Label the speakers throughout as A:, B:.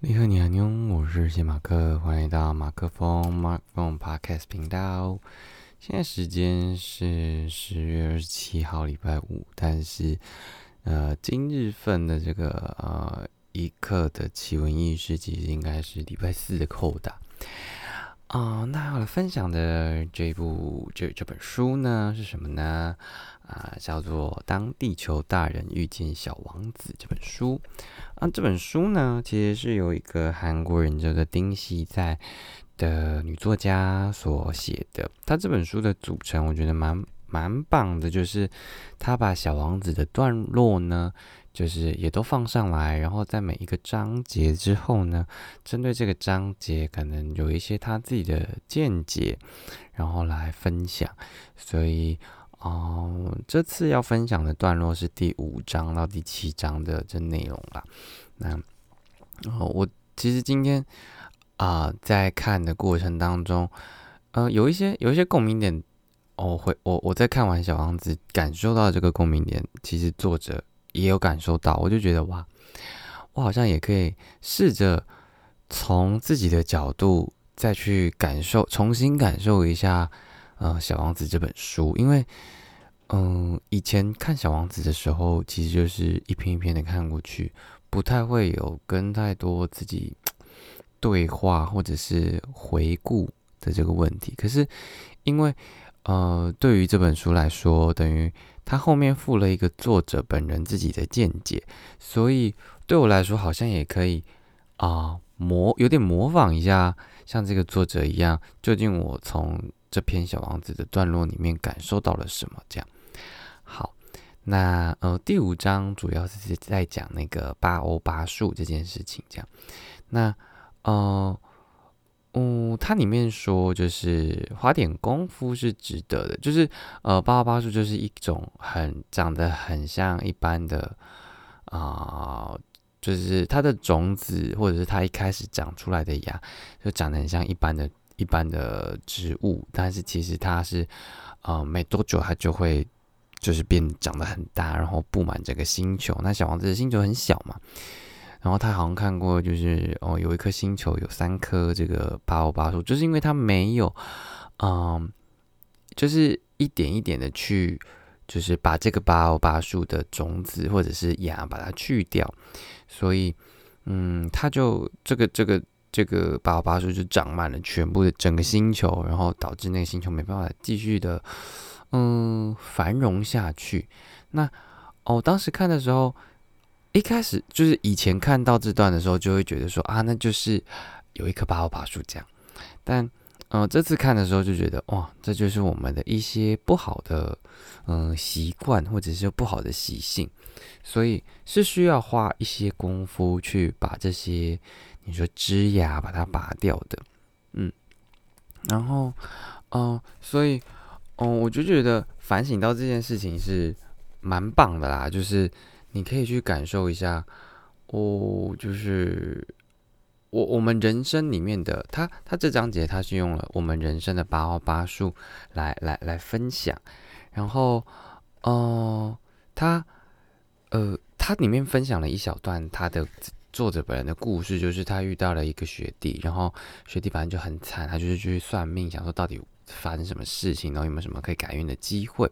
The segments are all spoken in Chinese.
A: 你好，你好，妞，我是谢马克，欢迎到马克风马克风 Podcast 频道。现在时间是十月二十七号，礼拜五，但是呃，今日份的这个呃一刻的奇闻异事，其实应该是礼拜四的扣打啊。那要来分享的这部这这本书呢是什么呢？啊，叫做《当地球大人遇见小王子》这本书。啊，这本书呢，其实是由一个韩国人叫做丁熙在的女作家所写的。他这本书的组成，我觉得蛮蛮棒的，就是他把小王子的段落呢，就是也都放上来，然后在每一个章节之后呢，针对这个章节，可能有一些他自己的见解，然后来分享。所以。哦，这次要分享的段落是第五章到第七章的这内容啦。那，然后我其实今天啊，在看的过程当中，呃，有一些有一些共鸣点，我会我我在看完《小王子》，感受到这个共鸣点，其实作者也有感受到，我就觉得哇，我好像也可以试着从自己的角度再去感受，重新感受一下。呃，《小王子》这本书，因为，嗯，以前看《小王子》的时候，其实就是一篇一篇的看过去，不太会有跟太多自己 对话或者是回顾的这个问题。可是，因为，呃，对于这本书来说，等于他后面附了一个作者本人自己的见解，所以对我来说，好像也可以啊模有点模仿一下，像这个作者一样，究竟我从。这篇小王子的段落里面感受到了什么？这样好，那呃第五章主要是在讲那个八欧八数这件事情。这样，那呃嗯，它里面说就是花点功夫是值得的，就是呃八欧八数就是一种很长得很像一般的啊，就是它的种子或者是它一开始长出来的芽，就长得很像一般的。一般的植物，但是其实它是，呃，没多久它就会就是变长得很大，然后布满整个星球。那小王子的星球很小嘛，然后他好像看过，就是哦，有一颗星球有三颗这个八欧巴树，就是因为他没有，嗯，就是一点一点的去，就是把这个八欧巴树的种子或者是芽把它去掉，所以，嗯，他就这个这个。这个八号巴树就长满了全部的整个星球，然后导致那个星球没办法继续的嗯繁荣下去。那哦，当时看的时候，一开始就是以前看到这段的时候，就会觉得说啊，那就是有一棵八号爬树这样。但嗯，这次看的时候就觉得哇，这就是我们的一些不好的嗯习惯或者是不好的习性，所以是需要花一些功夫去把这些。你说枝芽把它拔掉的，嗯，然后，嗯，所以，嗯，我就觉得反省到这件事情是蛮棒的啦，就是你可以去感受一下，哦，就是我我们人生里面的他，他这章节他是用了我们人生的八号八数来来来分享，然后，哦，他，呃，他里面分享了一小段他的。作者本人的故事就是他遇到了一个学弟，然后学弟反正就很惨，他就是去算命，想说到底发生什么事情，然后有没有什么可以改运的机会。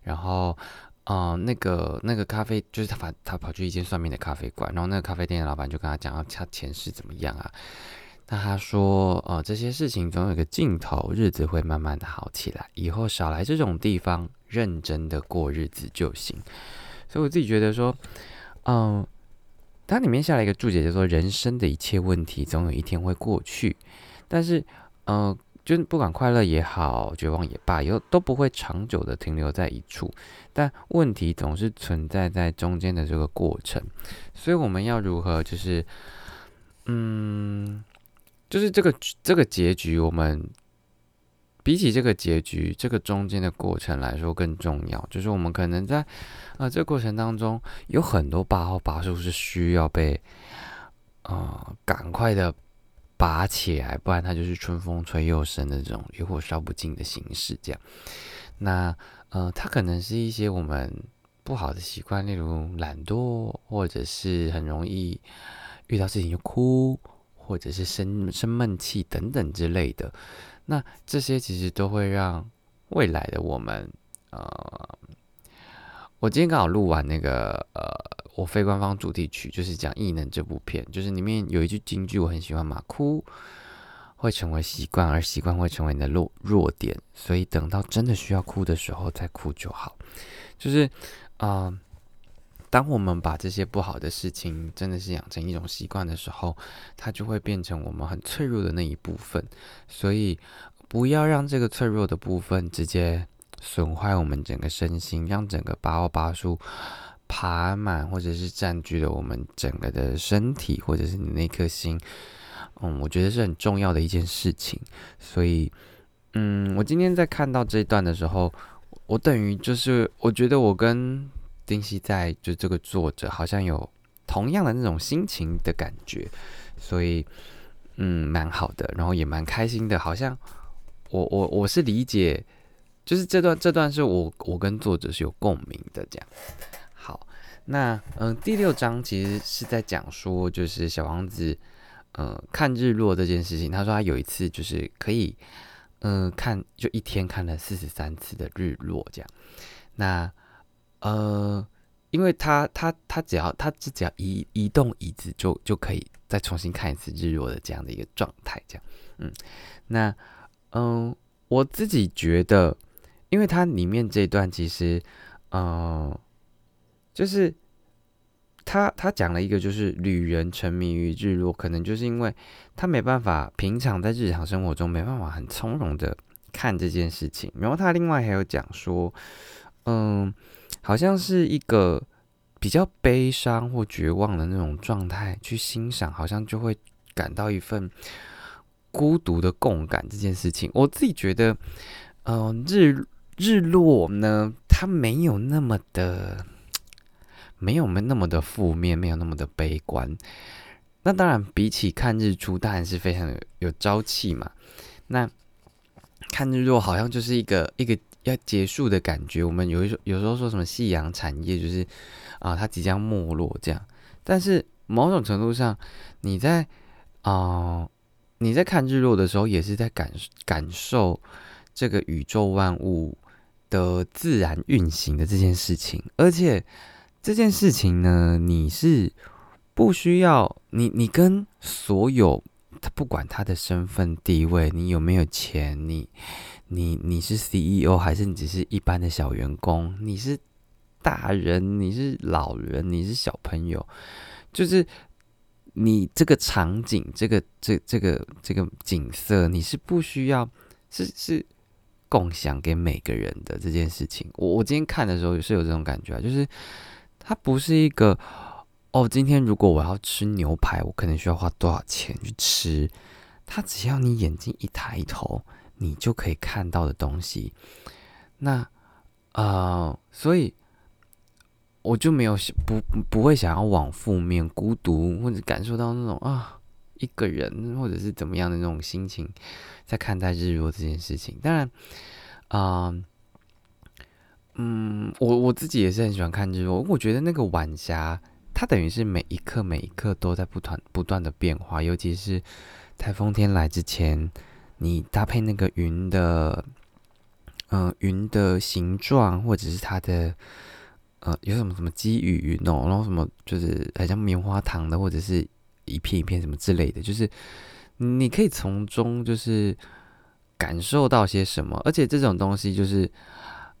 A: 然后，哦，那个那个咖啡就是他反他跑去一间算命的咖啡馆，然后那个咖啡店的老板就跟他讲，他前世怎么样啊？那他说，呃，这些事情总有个尽头，日子会慢慢的好起来，以后少来这种地方，认真的过日子就行。所以我自己觉得说，嗯。它里面下来一个注解，就说人生的一切问题总有一天会过去，但是，呃，就不管快乐也好，绝望也罢，以后都不会长久的停留在一处。但问题总是存在在中间的这个过程，所以我们要如何，就是，嗯，就是这个这个结局，我们。比起这个结局，这个中间的过程来说更重要。就是我们可能在啊这个过程当中，有很多八号拔树是需要被啊赶快的拔起来，不然它就是春风吹又生的这种野火烧不尽的形式。这样，那呃，它可能是一些我们不好的习惯，例如懒惰，或者是很容易遇到事情就哭，或者是生生闷气等等之类的。那这些其实都会让未来的我们，呃，我今天刚好录完那个呃，我非官方主题曲，就是讲异能这部片，就是里面有一句金句我很喜欢嘛，哭会成为习惯，而习惯会成为你的弱弱点，所以等到真的需要哭的时候再哭就好。就是啊，当我们把这些不好的事情真的是养成一种习惯的时候，它就会变成我们很脆弱的那一部分。所以不要让这个脆弱的部分直接损坏我们整个身心，让整个八奥八叔爬满或者是占据了我们整个的身体，或者是你那颗心。嗯，我觉得是很重要的一件事情。所以，嗯，我今天在看到这一段的时候。我等于就是，我觉得我跟丁西在就这个作者好像有同样的那种心情的感觉，所以嗯，蛮好的，然后也蛮开心的。好像我我我是理解，就是这段这段是我我跟作者是有共鸣的这样。那嗯，第六章其实是在讲说，就是小王子呃看日落这件事情。他说他有一次就是可以。嗯，看就一天看了四十三次的日落，这样。那呃，因为他他他只要他只只要移移动椅子，就就可以再重新看一次日落的这样的一个状态，这样。嗯，那嗯，我自己觉得，因为它里面这段其实，嗯，就是。他他讲了一个，就是旅人沉迷于日落，可能就是因为他没办法平常在日常生活中没办法很从容的看这件事情。然后他另外还有讲说，嗯，好像是一个比较悲伤或绝望的那种状态去欣赏，好像就会感到一份孤独的共感。这件事情，我自己觉得，嗯，日日落呢，它没有那么的。没有没那么的负面，没有那么的悲观。那当然，比起看日出，当然是非常有有朝气嘛。那看日落好像就是一个一个要结束的感觉。我们有一有时候说什么夕阳产业，就是啊，它即将没落这样。但是某种程度上，你在啊你在看日落的时候，也是在感感受这个宇宙万物的自然运行的这件事情，而且。这件事情呢，你是不需要你，你跟所有他不管他的身份地位，你有没有钱，你你你是 CEO 还是你只是一般的小员工，你是大人，你是老人，你是小朋友，就是你这个场景，这个这这个这个景色，你是不需要是是共享给每个人的这件事情。我我今天看的时候也是有这种感觉啊，就是。它不是一个哦，今天如果我要吃牛排，我可能需要花多少钱去吃？它只要你眼睛一抬头，你就可以看到的东西。那呃，所以我就没有不不会想要往负面、孤独或者感受到那种啊一个人或者是怎么样的那种心情，在看待日落这件事情。当然，啊。嗯，我我自己也是很喜欢看日落。我觉得那个晚霞，它等于是每一刻每一刻都在不断不断的变化。尤其是台风天来之前，你搭配那个云的，嗯，云的形状，或者是它的，呃，有什么什么积雨云哦，然后什么就是好像棉花糖的，或者是一片一片什么之类的，就是你可以从中就是感受到些什么。而且这种东西就是。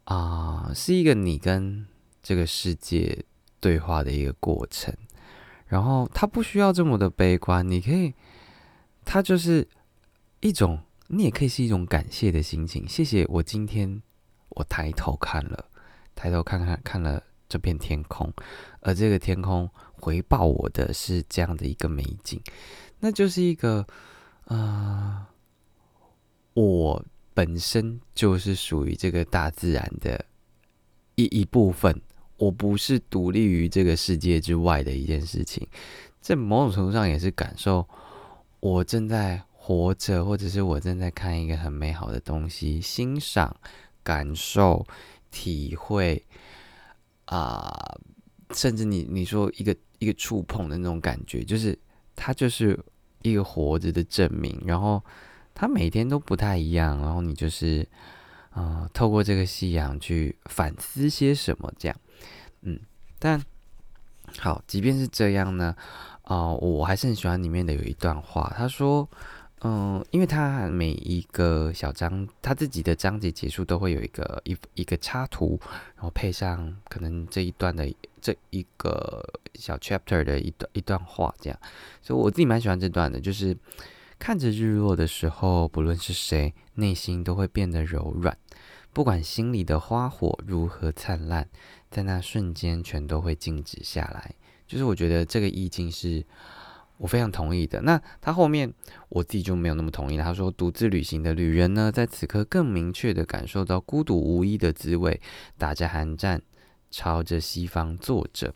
A: 啊，是一个你跟这个世界对话的一个过程，然后它不需要这么的悲观，你可以，它就是一种，你也可以是一种感谢的心情。谢谢我今天我抬头看了，抬头看看看了这片天空，而这个天空回报我的是这样的一个美景，那就是一个，啊，我。本身就是属于这个大自然的一一部分，我不是独立于这个世界之外的一件事情。在某种程度上，也是感受我正在活着，或者是我正在看一个很美好的东西，欣赏、感受、体会啊，甚至你你说一个一个触碰的那种感觉，就是它就是一个活着的证明，然后它每天都不太一样，然后你就是呃透过这个夕阳去反思些什么，这样，嗯，但好，即便是这样呢，哦，我还是很喜欢里面的有一段话，他说。嗯，因为他每一个小章，他自己的章节结束都会有一个一一个插图，然后配上可能这一段的这一个小 chapter 的一段一段话，这样，所以我自己蛮喜欢这段的，就是看着日落的时候，不论是谁，内心都会变得柔软，不管心里的花火如何灿烂，在那瞬间全都会静止下来。就是我觉得这个意境是。我非常同意的。那他后面我自己就没有那么同意了。他说，独自旅行的旅人呢，在此刻更明确的感受到孤独无依的滋味，打着寒战，朝着西方坐着，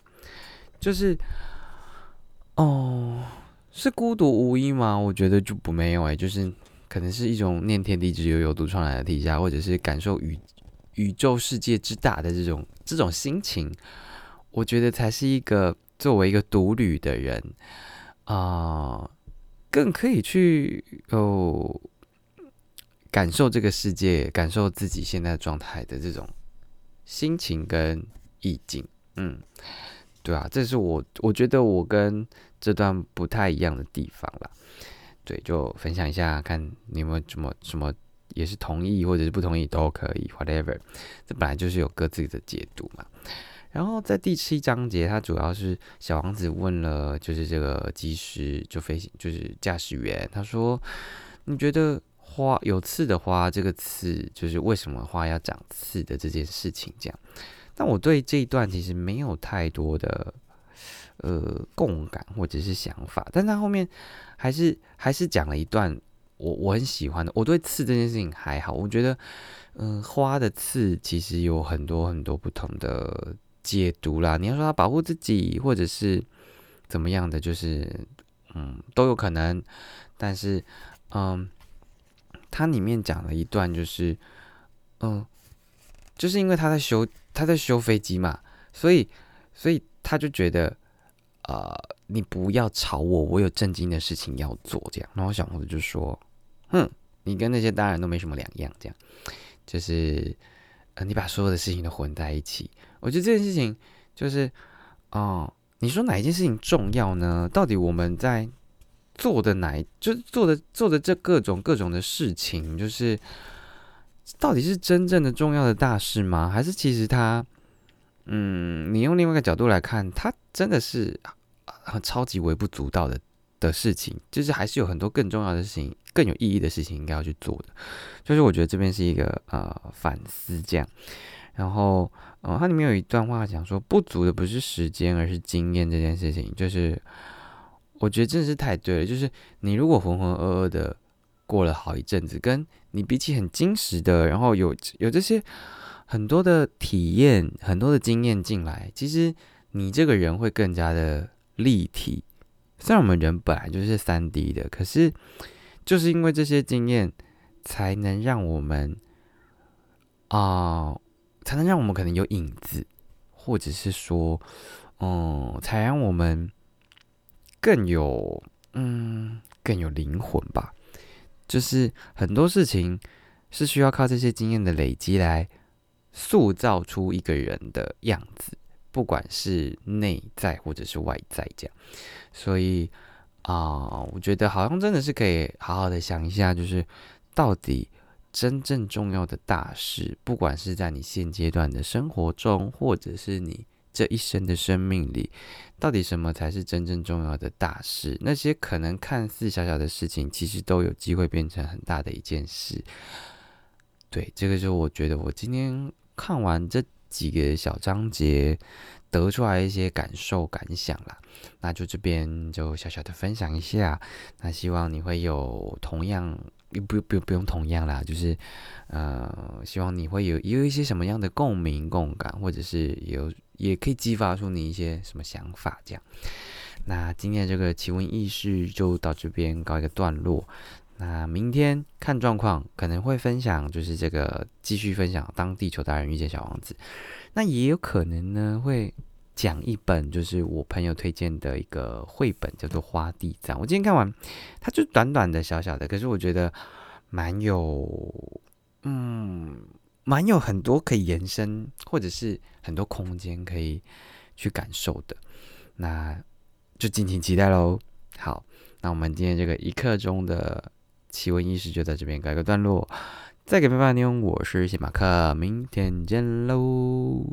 A: 就是哦，是孤独无依吗？我觉得就不没有哎，就是可能是一种念天地之悠悠，独怆来的天下，或者是感受宇宇宙世界之大的这种这种心情，我觉得才是一个作为一个独旅的人。啊，更可以去哦，感受这个世界，感受自己现在状态的这种心情跟意境。嗯，对啊，这是我我觉得我跟这段不太一样的地方了。对，就分享一下，看你有没有什么什么也是同意或者是不同意都可以，whatever。这本来就是有各自的解读嘛。然后在第七章节，它主要是小王子问了，就是这个机师，就飞行，就是驾驶员，他说：“你觉得花有刺的花，这个刺就是为什么花要长刺的这件事情？”这样，但我对这一段其实没有太多的呃共感或者是想法，但他后面还是还是讲了一段我我很喜欢的。我对刺这件事情还好，我觉得，嗯，花的刺其实有很多很多不同的。解读啦，你要说他保护自己，或者是怎么样的，就是嗯都有可能。但是嗯，它里面讲了一段，就是嗯，就是因为他在修他在修飞机嘛，所以所以他就觉得呃，你不要吵我，我有正经的事情要做。这样，然后小猴子就说：“哼，你跟那些大人都没什么两样。”这样，就是呃，你把所有的事情都混在一起。我觉得这件事情就是，哦，你说哪一件事情重要呢？到底我们在做的哪，就是做的做的这各种各种的事情，就是到底是真正的重要的大事吗？还是其实它，嗯，你用另外一个角度来看，它真的是超级微不足道的的事情，就是还是有很多更重要的事情、更有意义的事情应该要去做的。就是我觉得这边是一个呃反思，这样。然后，呃，它里面有一段话讲说，不足的不是时间，而是经验这件事情。就是我觉得真的是太对了。就是你如果浑浑噩噩的过了好一阵子，跟你比起很精实的，然后有有这些很多的体验、很多的经验进来，其实你这个人会更加的立体。虽然我们人本来就是三 D 的，可是就是因为这些经验，才能让我们啊。才能让我们可能有影子，或者是说，嗯，才让我们更有，嗯，更有灵魂吧。就是很多事情是需要靠这些经验的累积来塑造出一个人的样子，不管是内在或者是外在这样。所以啊，我觉得好像真的是可以好好的想一下，就是到底。真正重要的大事，不管是在你现阶段的生活中，或者是你这一生的生命里，到底什么才是真正重要的大事？那些可能看似小小的事情，其实都有机会变成很大的一件事。对，这个是我觉得我今天看完这几个小章节，得出来一些感受感想啦。那就这边就小小的分享一下，那希望你会有同样。不不不不用同样啦，就是，呃，希望你会有有一些什么样的共鸣共感，或者是有也可以激发出你一些什么想法这样。那今天这个奇闻异事就到这边告一个段落。那明天看状况，可能会分享就是这个继续分享《当地球大人遇见小王子》，那也有可能呢会讲一本就是我朋友推荐的一个绘本，叫做《花地藏》。我今天看完，它就短短的、小小的，可是我觉得蛮有，嗯，蛮有很多可以延伸，或者是很多空间可以去感受的。那就敬请期待喽。好，那我们今天这个一刻钟的奇闻异事就在这边改个段落。再给爸爸妞，我是谢马克，明天见喽。